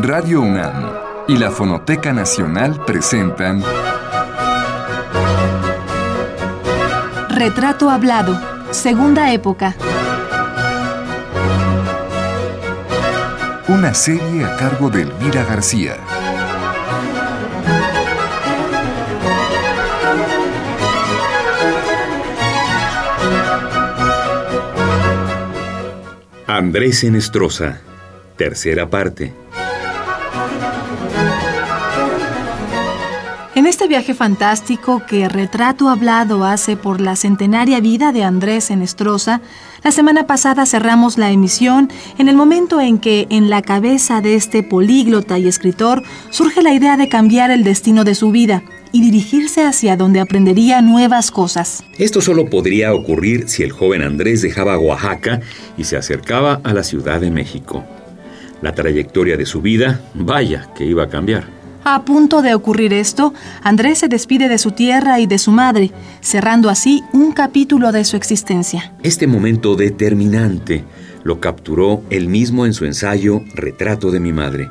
Radio UNAM y la Fonoteca Nacional presentan Retrato Hablado, Segunda Época. Una serie a cargo de Elvira García. Andrés Enestrosa, tercera parte. Este viaje fantástico que Retrato Hablado hace por la centenaria vida de Andrés Enestrosa, la semana pasada cerramos la emisión en el momento en que en la cabeza de este políglota y escritor surge la idea de cambiar el destino de su vida y dirigirse hacia donde aprendería nuevas cosas. Esto solo podría ocurrir si el joven Andrés dejaba Oaxaca y se acercaba a la Ciudad de México. La trayectoria de su vida, vaya, que iba a cambiar. A punto de ocurrir esto, Andrés se despide de su tierra y de su madre, cerrando así un capítulo de su existencia. Este momento determinante lo capturó él mismo en su ensayo Retrato de mi madre.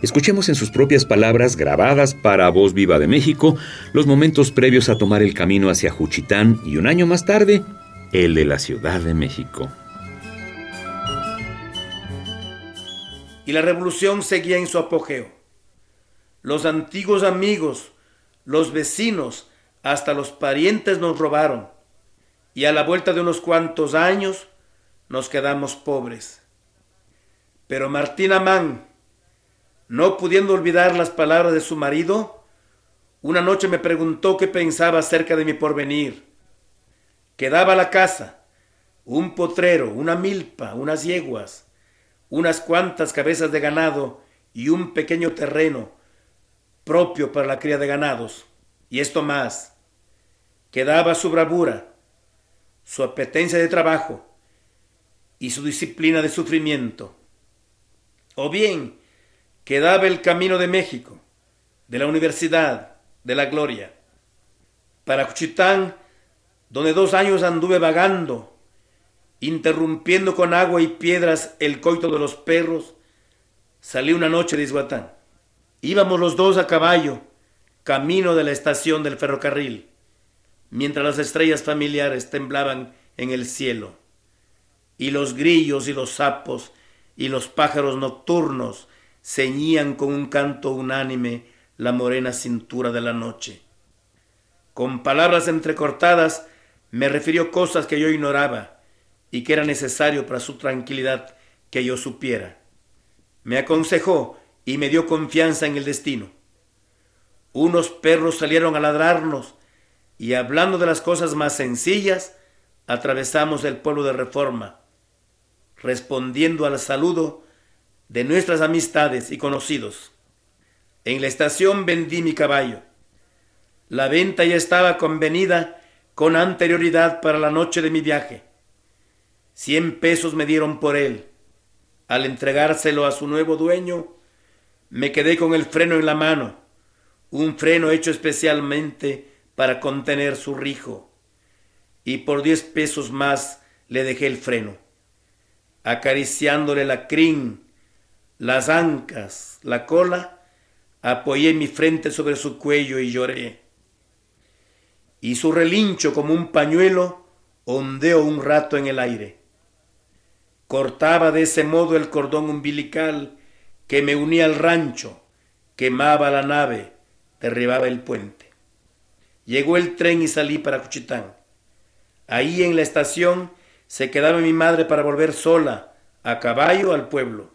Escuchemos en sus propias palabras, grabadas para Voz Viva de México, los momentos previos a tomar el camino hacia Juchitán y un año más tarde, el de la Ciudad de México. Y la revolución seguía en su apogeo. Los antiguos amigos, los vecinos, hasta los parientes nos robaron. Y a la vuelta de unos cuantos años nos quedamos pobres. Pero Martín Amán, no pudiendo olvidar las palabras de su marido, una noche me preguntó qué pensaba acerca de mi porvenir. Quedaba la casa, un potrero, una milpa, unas yeguas, unas cuantas cabezas de ganado y un pequeño terreno propio para la cría de ganados. Y esto más, quedaba su bravura, su apetencia de trabajo y su disciplina de sufrimiento. O bien, quedaba el camino de México, de la universidad, de la gloria. Para Cuchitán, donde dos años anduve vagando, interrumpiendo con agua y piedras el coito de los perros, salí una noche de Izhuatán. Íbamos los dos a caballo, camino de la estación del ferrocarril, mientras las estrellas familiares temblaban en el cielo, y los grillos y los sapos y los pájaros nocturnos ceñían con un canto unánime la morena cintura de la noche. Con palabras entrecortadas me refirió cosas que yo ignoraba y que era necesario para su tranquilidad que yo supiera. Me aconsejó y me dio confianza en el destino. Unos perros salieron a ladrarnos y hablando de las cosas más sencillas, atravesamos el pueblo de Reforma, respondiendo al saludo de nuestras amistades y conocidos. En la estación vendí mi caballo. La venta ya estaba convenida con anterioridad para la noche de mi viaje. Cien pesos me dieron por él. Al entregárselo a su nuevo dueño, me quedé con el freno en la mano, un freno hecho especialmente para contener su rijo, y por diez pesos más le dejé el freno, acariciándole la crin las ancas, la cola, apoyé mi frente sobre su cuello y lloré. Y su relincho como un pañuelo ondeó un rato en el aire. Cortaba de ese modo el cordón umbilical que me unía al rancho, quemaba la nave, derribaba el puente. Llegó el tren y salí para Cuchitán. Ahí en la estación se quedaba mi madre para volver sola, a caballo, al pueblo.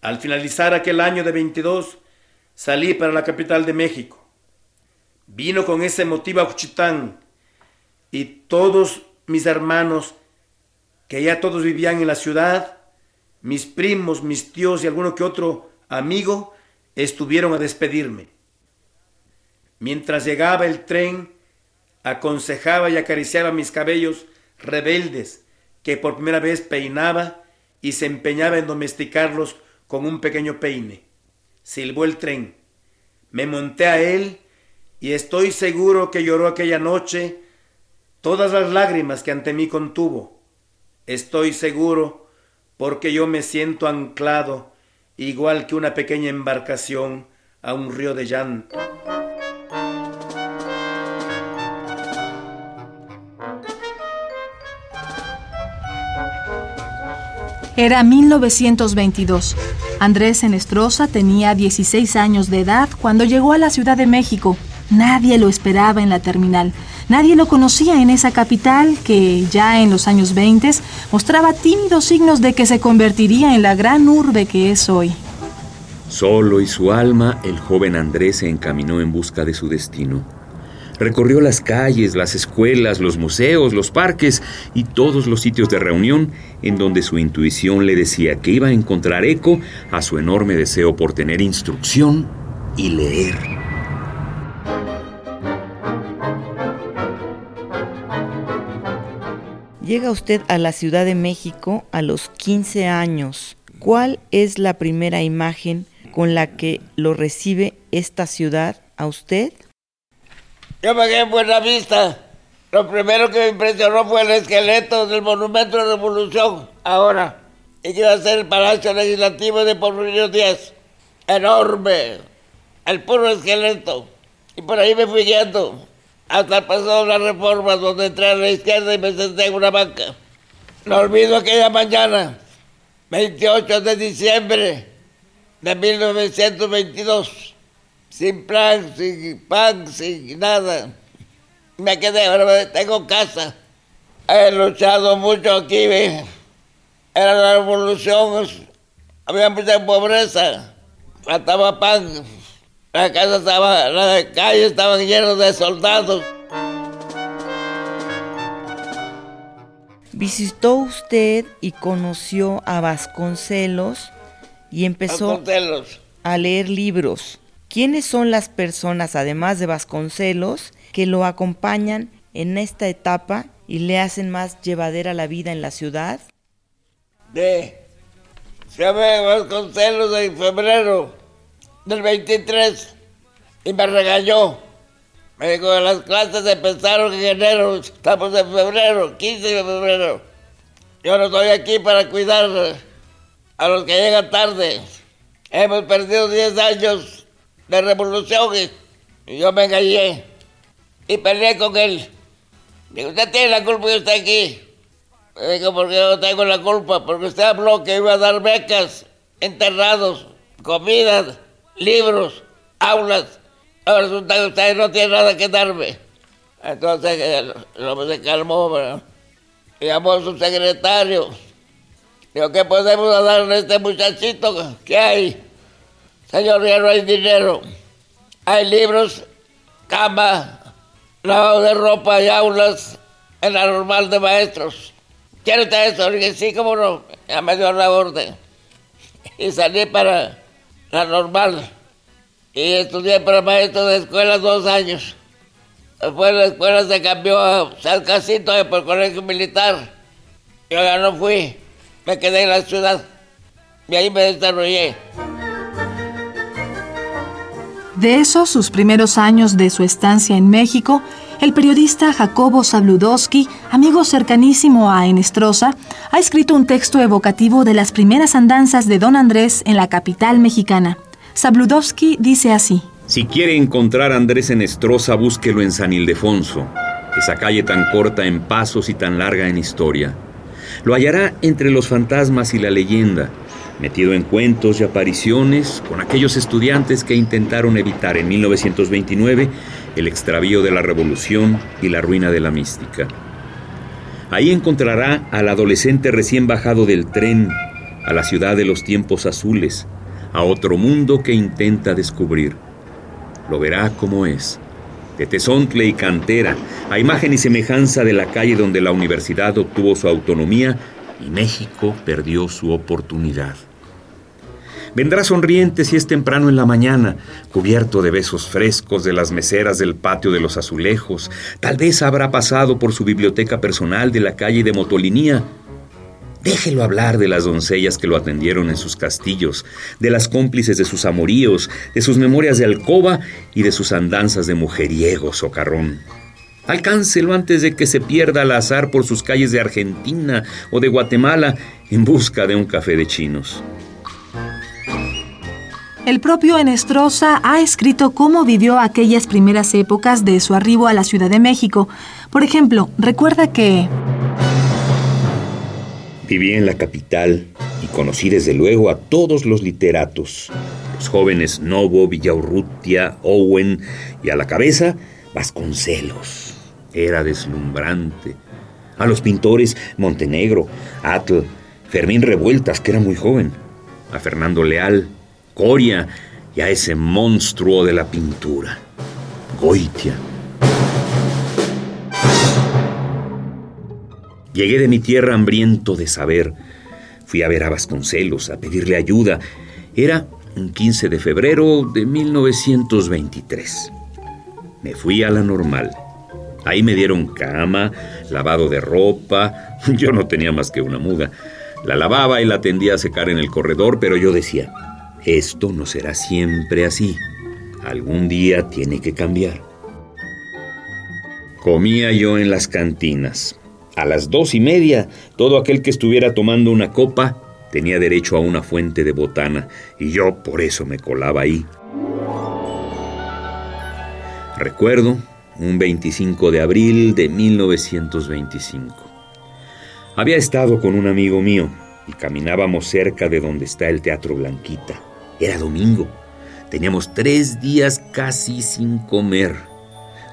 Al finalizar aquel año de 22, salí para la capital de México. Vino con ese motivo a Juchitán y todos mis hermanos, que ya todos vivían en la ciudad, mis primos, mis tíos y alguno que otro amigo, estuvieron a despedirme. Mientras llegaba el tren, aconsejaba y acariciaba mis cabellos rebeldes que por primera vez peinaba y se empeñaba en domesticarlos con un pequeño peine. Silbó el tren. Me monté a él y estoy seguro que lloró aquella noche todas las lágrimas que ante mí contuvo. Estoy seguro porque yo me siento anclado igual que una pequeña embarcación a un río de llanto. Era 1922. Andrés Enestrosa tenía 16 años de edad cuando llegó a la Ciudad de México. Nadie lo esperaba en la terminal. Nadie lo conocía en esa capital que ya en los años 20 mostraba tímidos signos de que se convertiría en la gran urbe que es hoy. Solo y su alma, el joven Andrés se encaminó en busca de su destino. Recorrió las calles, las escuelas, los museos, los parques y todos los sitios de reunión en donde su intuición le decía que iba a encontrar eco a su enorme deseo por tener instrucción y leer. Llega usted a la Ciudad de México a los 15 años. ¿Cuál es la primera imagen con la que lo recibe esta ciudad a usted? Yo me quedé en Buena Vista. Lo primero que me impresionó fue el esqueleto del Monumento de la Revolución, ahora. Y que iba a ser el Palacio Legislativo de Porfirio Díaz. Enorme. El puro esqueleto. Y por ahí me fui yendo. Hasta pasó la reforma donde entré a la izquierda y me senté en una banca. No olvido aquella mañana, 28 de diciembre de 1922 sin plan, sin pan, sin nada. Me quedé, tengo casa. He luchado mucho aquí. Era la revolución, había mucha pobreza, faltaba pan. La casa estaba, las calles estaban llenas de soldados. Visitó usted y conoció a Vasconcelos y empezó a leer libros. ¿Quiénes son las personas, además de Vasconcelos, que lo acompañan en esta etapa y le hacen más llevadera la vida en la ciudad? De se Vasconcelos en febrero del 23 y me regañó. Me dijo, las clases empezaron en enero, estamos en febrero, 15 de febrero. Yo no estoy aquí para cuidar a los que llegan tarde. Hemos perdido 10 años de revolución y yo me engañé y peleé con él. Digo, usted tiene la culpa de estar aquí. Me dijo, porque yo tengo la culpa, porque usted habló que iba a dar becas, enterrados, comidas, libros, aulas. Ahora resulta que usted no tiene nada que darme. Entonces el hombre se calmó, y llamó a su secretario. Digo, ¿qué podemos darle a este muchachito? ¿Qué hay? Señor, ya no hay dinero. Hay libros, cama, lavado de ropa y aulas en la normal de maestros. ¿Quiere usted eso? dije, sí, cómo no. Ya me dio la orden. Y salí para la normal. Y estudié para maestro de escuela dos años. Después la escuela se cambió a San Casito por el colegio militar. Yo ya no fui. Me quedé en la ciudad. Y ahí me desarrollé. De esos sus primeros años de su estancia en México, el periodista Jacobo Zabludowski, amigo cercanísimo a Enestrosa, ha escrito un texto evocativo de las primeras andanzas de Don Andrés en la capital mexicana. Zabludowski dice así: Si quiere encontrar a Andrés Enestrosa, búsquelo en San Ildefonso, esa calle tan corta en pasos y tan larga en historia. Lo hallará entre los fantasmas y la leyenda metido en cuentos y apariciones con aquellos estudiantes que intentaron evitar en 1929 el extravío de la revolución y la ruina de la mística. Ahí encontrará al adolescente recién bajado del tren, a la ciudad de los tiempos azules, a otro mundo que intenta descubrir. Lo verá como es, de tesontle y cantera, a imagen y semejanza de la calle donde la universidad obtuvo su autonomía y México perdió su oportunidad. Vendrá sonriente si es temprano en la mañana, cubierto de besos frescos de las meseras del patio de los azulejos. Tal vez habrá pasado por su biblioteca personal de la calle de Motolinía. Déjelo hablar de las doncellas que lo atendieron en sus castillos, de las cómplices de sus amoríos, de sus memorias de alcoba y de sus andanzas de mujeriego socarrón. Alcáncelo antes de que se pierda al azar por sus calles de Argentina o de Guatemala en busca de un café de chinos. El propio Enestrosa ha escrito cómo vivió aquellas primeras épocas de su arribo a la Ciudad de México. Por ejemplo, recuerda que... Viví en la capital y conocí desde luego a todos los literatos, los jóvenes Novo, Villaurrutia, Owen y a la cabeza Vasconcelos. Era deslumbrante. A los pintores Montenegro, Atl, Fermín Revueltas, que era muy joven, a Fernando Leal, Coria y a ese monstruo de la pintura, Goitia. Llegué de mi tierra hambriento de saber. Fui a ver a Vasconcelos, a pedirle ayuda. Era un 15 de febrero de 1923. Me fui a la normal. Ahí me dieron cama, lavado de ropa. Yo no tenía más que una muda. La lavaba y la tendía a secar en el corredor, pero yo decía, esto no será siempre así. Algún día tiene que cambiar. Comía yo en las cantinas. A las dos y media, todo aquel que estuviera tomando una copa tenía derecho a una fuente de botana, y yo por eso me colaba ahí. Recuerdo un 25 de abril de 1925. Había estado con un amigo mío y caminábamos cerca de donde está el Teatro Blanquita. Era domingo. Teníamos tres días casi sin comer.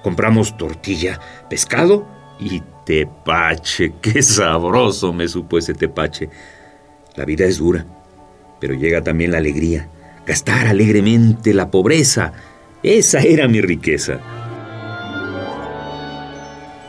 Compramos tortilla, pescado y tepache. Qué sabroso me supo ese tepache. La vida es dura, pero llega también la alegría. Gastar alegremente la pobreza. Esa era mi riqueza.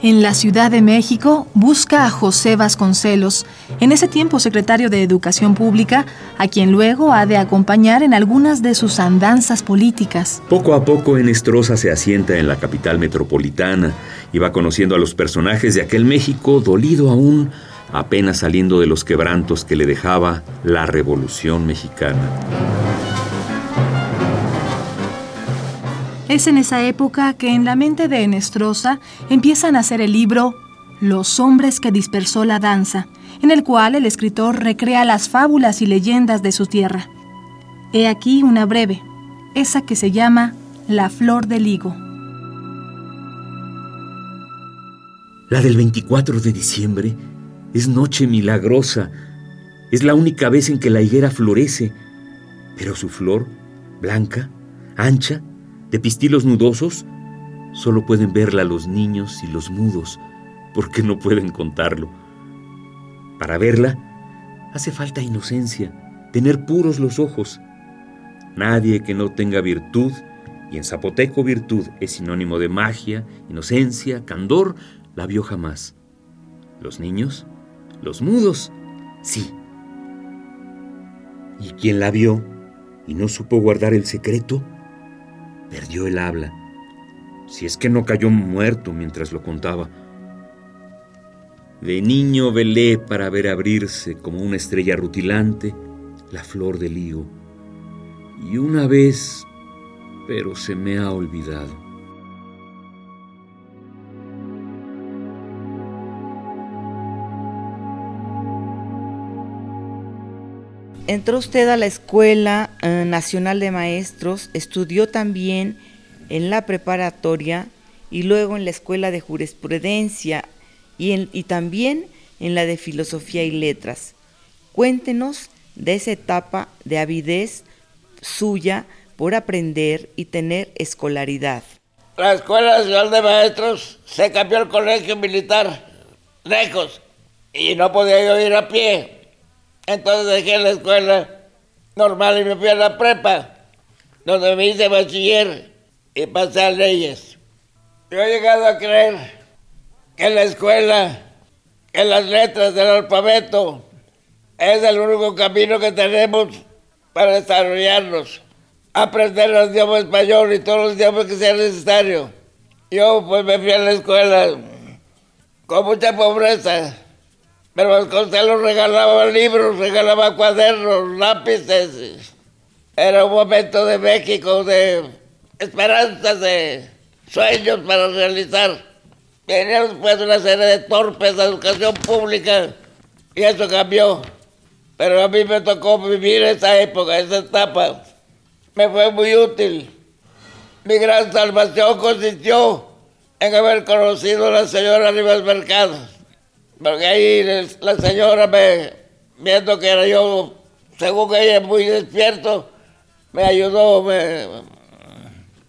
En la Ciudad de México busca a José Vasconcelos, en ese tiempo secretario de Educación Pública, a quien luego ha de acompañar en algunas de sus andanzas políticas. Poco a poco Enestrosa se asienta en la capital metropolitana y va conociendo a los personajes de aquel México dolido aún, apenas saliendo de los quebrantos que le dejaba la Revolución Mexicana. Es en esa época que en la mente de Enestrosa empieza a nacer el libro Los hombres que dispersó la danza, en el cual el escritor recrea las fábulas y leyendas de su tierra. He aquí una breve, esa que se llama La flor del higo. La del 24 de diciembre es noche milagrosa. Es la única vez en que la higuera florece, pero su flor, blanca, ancha, de pistilos nudosos, solo pueden verla los niños y los mudos, porque no pueden contarlo. Para verla, hace falta inocencia, tener puros los ojos. Nadie que no tenga virtud, y en zapoteco virtud es sinónimo de magia, inocencia, candor, la vio jamás. Los niños, los mudos, sí. ¿Y quien la vio y no supo guardar el secreto? Perdió el habla, si es que no cayó muerto mientras lo contaba. De niño velé para ver abrirse como una estrella rutilante la flor del higo. Y una vez, pero se me ha olvidado. Entró usted a la Escuela eh, Nacional de Maestros, estudió también en la preparatoria y luego en la Escuela de Jurisprudencia y, también en la de Filosofía y Letras. Cuéntenos de esa etapa de avidez suya por aprender y tener escolaridad. La Escuela Nacional de Maestros se cambió al colegio militar, lejos, y no podía yo ir a pie. Entonces dejé la escuela normal y me fui a la prepa, donde me hice bachiller y pasé a leyes. Yo he llegado a creer que la escuela, que las letras del alfabeto, es el único camino que tenemos para desarrollarnos, aprender el idioma español y todos los idiomas que sea necesario. Yo pues me fui a la escuela con mucha pobreza pero Vasconcelos regalaba libros, regalaba cuadernos, lápices. Era un momento de México, de esperanzas, de sueños para realizar. Venía después una serie de torpes de educación pública y eso cambió. Pero a mí me tocó vivir esa época, esa etapa. me fue muy útil. Mi gran salvación consistió en haber conocido a la señora Rivas Mercado. Porque ahí la señora me, viendo que era yo, según ella, muy despierto, me ayudó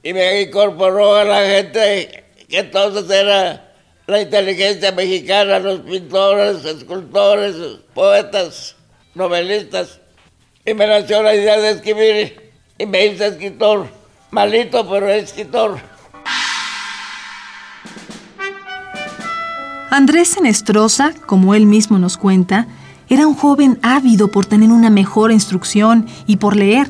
y me incorporó a la gente que entonces era la inteligencia mexicana, los pintores, escultores, poetas, novelistas. Y me nació la idea de escribir y me hice escritor. Malito, pero escritor. Andrés Senestrosa, como él mismo nos cuenta, era un joven ávido por tener una mejor instrucción y por leer.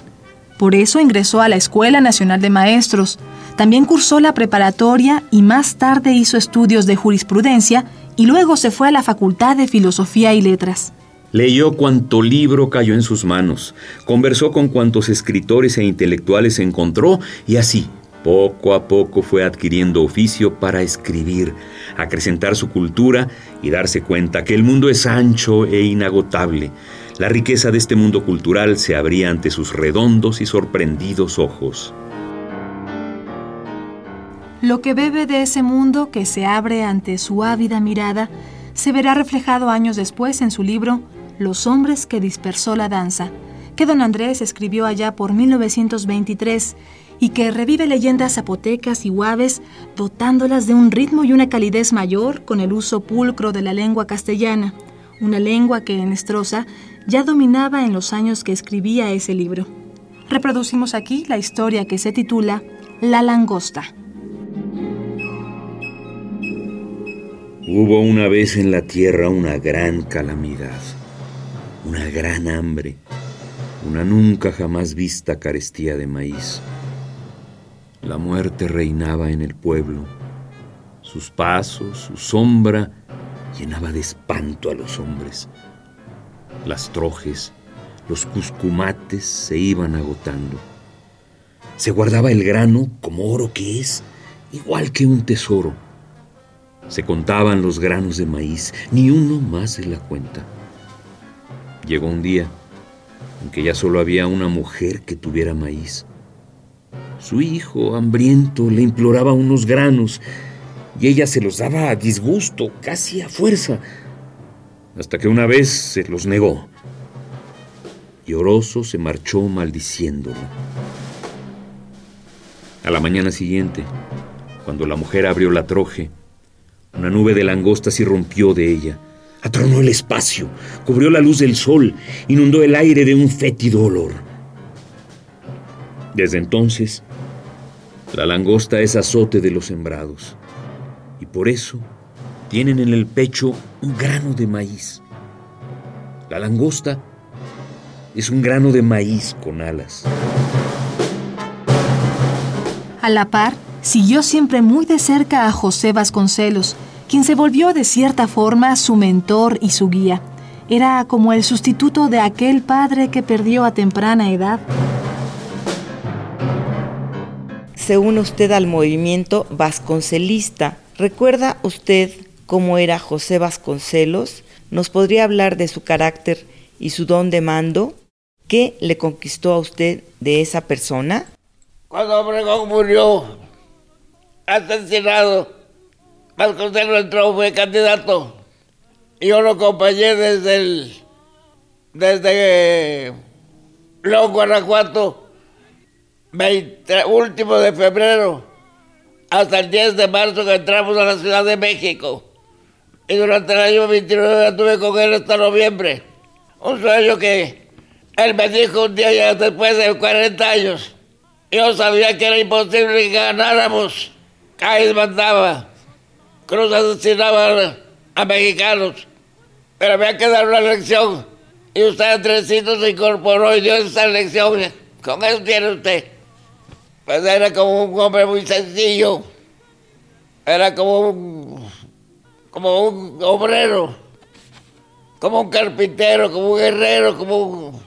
Por eso ingresó a la Escuela Nacional de Maestros. También cursó la preparatoria y más tarde hizo estudios de jurisprudencia y luego se fue a la Facultad de Filosofía y Letras. Leyó cuanto libro cayó en sus manos, conversó con cuantos escritores e intelectuales encontró y así, poco a poco fue adquiriendo oficio para escribir, acrecentar su cultura y darse cuenta que el mundo es ancho e inagotable. La riqueza de este mundo cultural se abría ante sus redondos y sorprendidos ojos. Lo que bebe de ese mundo que se abre ante su ávida mirada se verá reflejado años después en su libro Los hombres que dispersó la danza, que don Andrés escribió allá por 1923 y que revive leyendas zapotecas y guaves, dotándolas de un ritmo y una calidez mayor con el uso pulcro de la lengua castellana, una lengua que en Estroza ya dominaba en los años que escribía ese libro. Reproducimos aquí la historia que se titula La langosta. Hubo una vez en la tierra una gran calamidad, una gran hambre, una nunca jamás vista carestía de maíz. La muerte reinaba en el pueblo. Sus pasos, su sombra, llenaba de espanto a los hombres. Las trojes, los cuscumates se iban agotando. Se guardaba el grano como oro que es, igual que un tesoro. Se contaban los granos de maíz, ni uno más de la cuenta. Llegó un día en que ya solo había una mujer que tuviera maíz. Su hijo, hambriento, le imploraba unos granos y ella se los daba a disgusto, casi a fuerza, hasta que una vez se los negó. Lloroso se marchó maldiciéndolo. A la mañana siguiente, cuando la mujer abrió la troje, una nube de langostas irrumpió de ella. Atronó el espacio, cubrió la luz del sol, inundó el aire de un fétido olor. Desde entonces, la langosta es azote de los sembrados y por eso tienen en el pecho un grano de maíz. La langosta es un grano de maíz con alas. A la par, siguió siempre muy de cerca a José Vasconcelos, quien se volvió de cierta forma su mentor y su guía. Era como el sustituto de aquel padre que perdió a temprana edad se une usted al movimiento vasconcelista. ¿Recuerda usted cómo era José Vasconcelos? ¿Nos podría hablar de su carácter y su don de mando? ¿Qué le conquistó a usted de esa persona? Cuando Obregón murió, asesinado, Vasconcelos entró, fue candidato. Y yo lo acompañé desde el. desde León, Guanajuato, 20, último de febrero hasta el 10 de marzo que entramos a la Ciudad de México. Y durante el año 29 estuve con él hasta noviembre. Un sueño que él me dijo un día ya después de 40 años. Yo sabía que era imposible que ganáramos. Cáiz mandaba. Cruz asesinaba a, mexicanos. Pero había que dar una lección. Y usted, Andresito, se incorporó y dio esa lección. Con eso tiene usted. Pues era como un hombre muy sencillo. Era como un, como un obrero, como un carpintero, como un guerrero, como un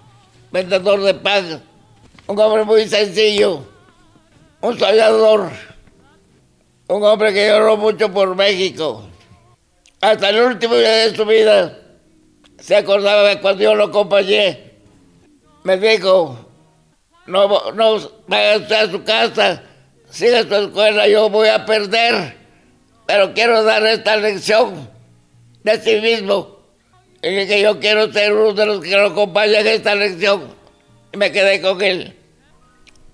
vendedor de pan. Un hombre muy sencillo, un soñador, un hombre que lloró mucho por México. Hasta el último día de su vida se acordaba de cuando yo lo acompañé. Me dijo, no, no vaya a su casa, siga su escuela, yo voy a perder. Pero quiero dar esta lección de sí mismo. Y que yo quiero ser uno de los que lo acompañan en esta lección. Y me quedé con él.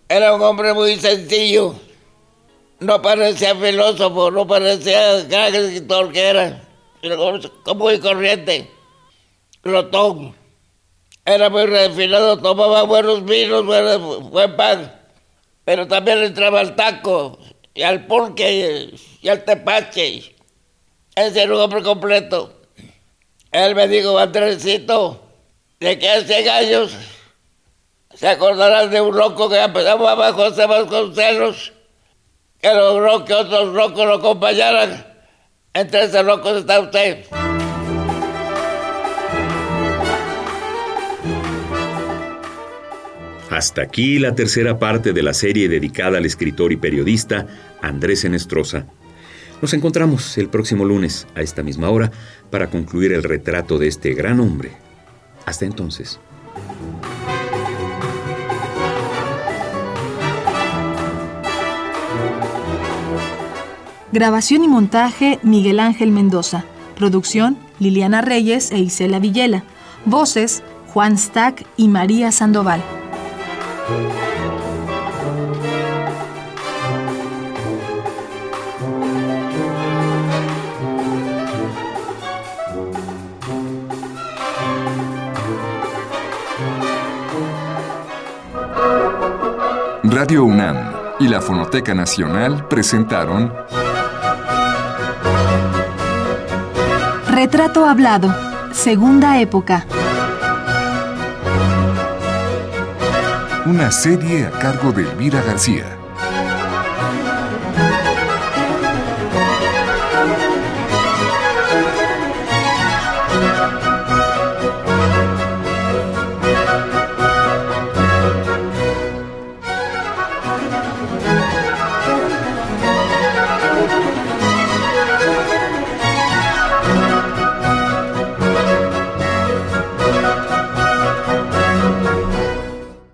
Era un hombre muy sencillo. No parecía filósofo, no parecía gran escritor que era. Muy corriente. Glotón. Era muy refinado, tomaba buenos vinos, buen pan. Pero también entraba al taco, y al pulque, y al tepache. Ese era un hombre completo. Él me dijo, Andresito, de que hace años se acordarán de un loco que abajo José Vasconcelos, que logró que otros locos lo acompañaran. Entre esos locos está usted. Hasta aquí la tercera parte de la serie dedicada al escritor y periodista Andrés Enestrosa. Nos encontramos el próximo lunes a esta misma hora para concluir el retrato de este gran hombre. Hasta entonces. Grabación y montaje Miguel Ángel Mendoza. Producción Liliana Reyes e Isela Villela. Voces Juan Stack y María Sandoval. Radio UNAM y la Fonoteca Nacional presentaron Retrato Hablado, Segunda Época. Una serie a cargo de Elvira García.